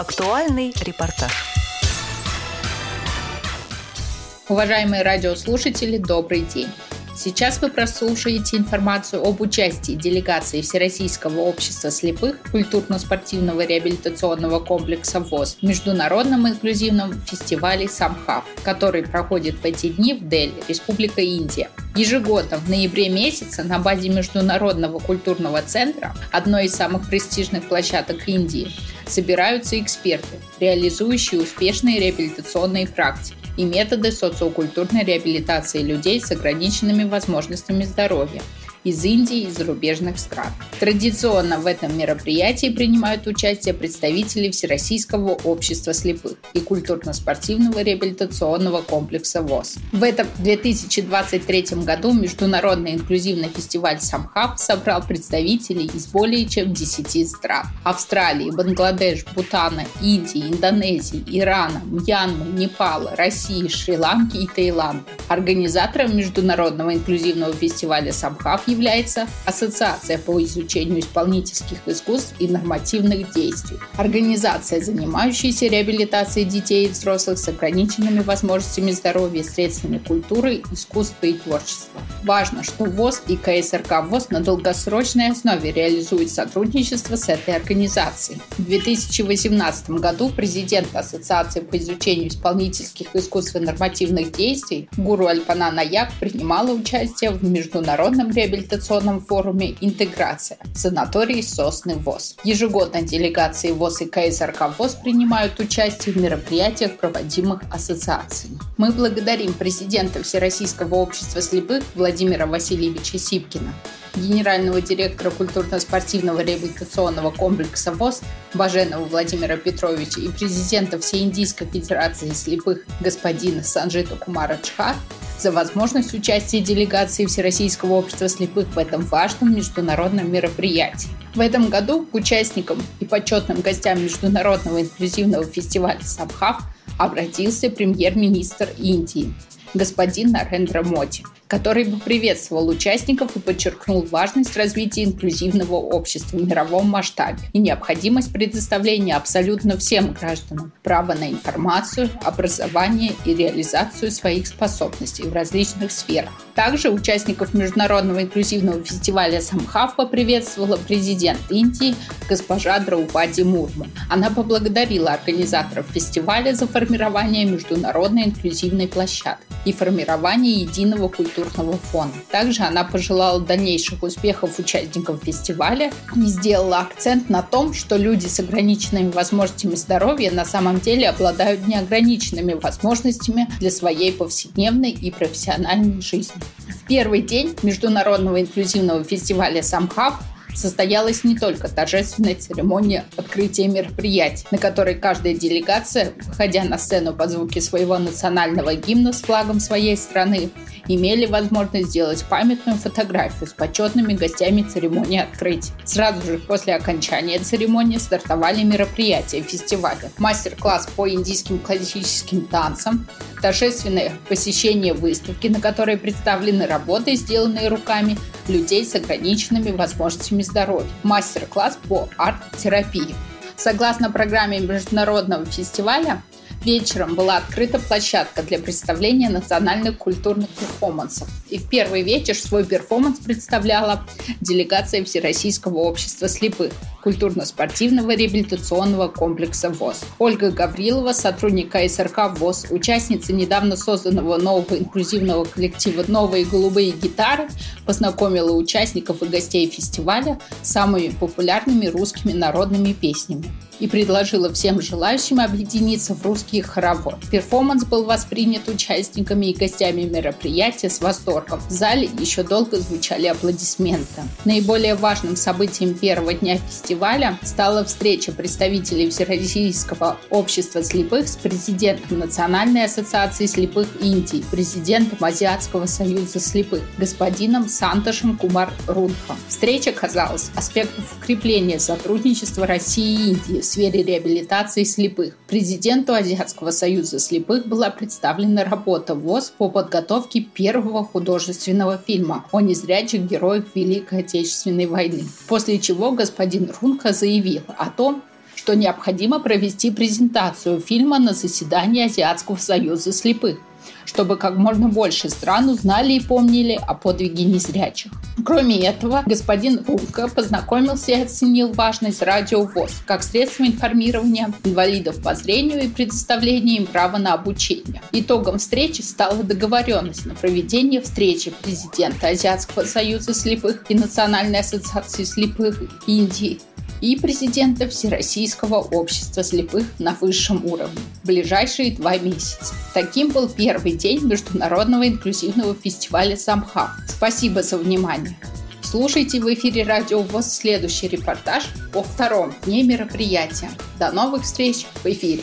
Актуальный репортаж. Уважаемые радиослушатели, добрый день. Сейчас вы прослушаете информацию об участии делегации Всероссийского общества слепых культурно-спортивного реабилитационного комплекса ВОЗ в международном инклюзивном фестивале «Самхав», который проходит в эти дни в Дели, Республика Индия. Ежегодно в ноябре месяце на базе Международного культурного центра, одной из самых престижных площадок Индии, собираются эксперты, реализующие успешные реабилитационные практики и методы социокультурной реабилитации людей с ограниченными возможностями здоровья – из Индии и зарубежных стран. Традиционно в этом мероприятии принимают участие представители Всероссийского общества слепых и культурно-спортивного реабилитационного комплекса ВОЗ. В этом 2023 году Международный инклюзивный фестиваль «Самхаб» собрал представителей из более чем 10 стран – Австралии, Бангладеш, Бутана, Индии, Индонезии, Ирана, Мьянмы, Непала, России, Шри-Ланки и Таиланда. Организатором Международного инклюзивного фестиваля «Самхаб» является Ассоциация по изучению исполнительских искусств и нормативных действий. Организация, занимающаяся реабилитацией детей и взрослых с ограниченными возможностями здоровья средствами культуры, искусства и творчества. Важно, что ВОЗ и КСРК ВОЗ на долгосрочной основе реализуют сотрудничество с этой организацией. В 2018 году президент Ассоциации по изучению исполнительских искусств и нормативных действий Гуру Альпана Наяк принимала участие в международном реабилитационном реабилитационном форуме «Интеграция» санатории «Сосны ВОЗ». Ежегодно делегации ВОЗ и КСРК ВОЗ принимают участие в мероприятиях, проводимых ассоциацией. Мы благодарим президента Всероссийского общества слепых Владимира Васильевича Сипкина, генерального директора культурно-спортивного реабилитационного комплекса ВОЗ Баженова Владимира Петровича и президента Всеиндийской федерации слепых господина Санжита Кумара Чхар за возможность участия делегации Всероссийского общества слепых в этом важном международном мероприятии. В этом году к участникам и почетным гостям Международного инклюзивного фестиваля «Самхав» обратился премьер-министр Индии господин Нарендра Моди – который бы приветствовал участников и подчеркнул важность развития инклюзивного общества в мировом масштабе и необходимость предоставления абсолютно всем гражданам права на информацию, образование и реализацию своих способностей в различных сферах. Также участников Международного инклюзивного фестиваля Самхав поприветствовала президент Индии госпожа Драупади Мурму. Она поблагодарила организаторов фестиваля за формирование международной инклюзивной площадки и формирование единого культурного фона. Также она пожелала дальнейших успехов участникам фестиваля и сделала акцент на том, что люди с ограниченными возможностями здоровья на самом деле обладают неограниченными возможностями для своей повседневной и профессиональной жизни. В первый день Международного инклюзивного фестиваля «Самхав» состоялась не только торжественная церемония открытия мероприятий, на которой каждая делегация, выходя на сцену под звуки своего национального гимна с флагом своей страны, имели возможность сделать памятную фотографию с почетными гостями церемонии открытия. Сразу же после окончания церемонии стартовали мероприятия фестиваля. Мастер-класс по индийским классическим танцам, торжественное посещение выставки, на которой представлены работы, сделанные руками людей с ограниченными возможностями здоровья, мастер-класс по арт-терапии. Согласно программе международного фестиваля, Вечером была открыта площадка для представления национальных культурных перформансов. И в первый вечер свой перформанс представляла делегация Всероссийского общества слепых культурно-спортивного реабилитационного комплекса ВОЗ. Ольга Гаврилова, сотрудник КСРК ВОЗ, участница недавно созданного нового инклюзивного коллектива «Новые голубые гитары», познакомила участников и гостей фестиваля с самыми популярными русскими народными песнями и предложила всем желающим объединиться в русский хоровод. Перформанс был воспринят участниками и гостями мероприятия с восторгом. В зале еще долго звучали аплодисменты. Наиболее важным событием первого дня фестиваля стала встреча представителей Всероссийского общества слепых с президентом Национальной ассоциации слепых Индии, президентом Азиатского союза слепых, господином Санташем Кумар Рунхом. Встреча казалась аспектом укрепления сотрудничества России и Индии сфере реабилитации слепых. Президенту Азиатского союза слепых была представлена работа ВОЗ по подготовке первого художественного фильма о незрячих героях Великой Отечественной войны. После чего господин Рунка заявил о том, что необходимо провести презентацию фильма на заседании Азиатского союза слепых чтобы как можно больше стран узнали и помнили о подвиге незрячих. Кроме этого, господин Рунка познакомился и оценил важность радиовоз как средство информирования инвалидов по зрению и предоставления им права на обучение. Итогом встречи стала договоренность на проведение встречи президента Азиатского союза слепых и Национальной ассоциации слепых Индии и президента Всероссийского общества слепых на высшем уровне в ближайшие два месяца. Таким был первый день Международного инклюзивного фестиваля «Самхав». Спасибо за внимание. Слушайте в эфире Радио ВОЗ следующий репортаж о втором дне мероприятия. До новых встреч в эфире!